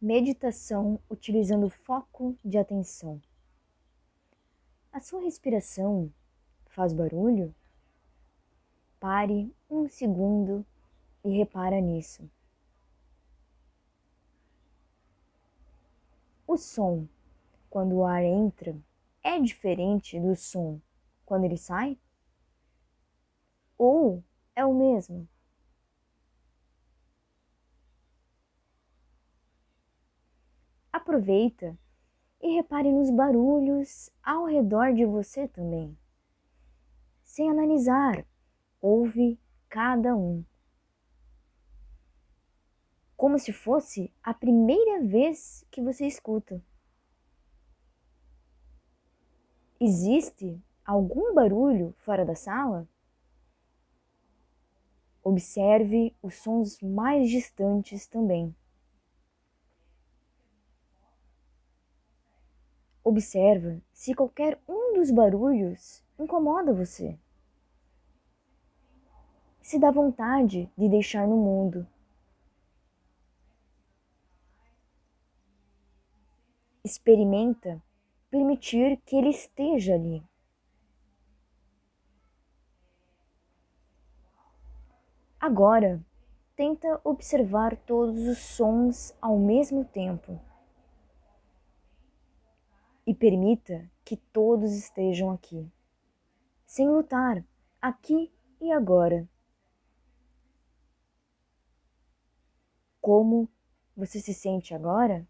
Meditação utilizando foco de atenção. A sua respiração faz barulho? Pare um segundo e repara nisso. O som, quando o ar entra, é diferente do som quando ele sai? Ou é o mesmo? Aproveita e repare nos barulhos ao redor de você também. Sem analisar, ouve cada um. Como se fosse a primeira vez que você escuta. Existe algum barulho fora da sala? Observe os sons mais distantes também. Observa se qualquer um dos barulhos incomoda você. Se dá vontade de deixar no mundo. Experimenta permitir que ele esteja ali. Agora, tenta observar todos os sons ao mesmo tempo e permita que todos estejam aqui, sem lutar, aqui e agora. Como você se sente agora?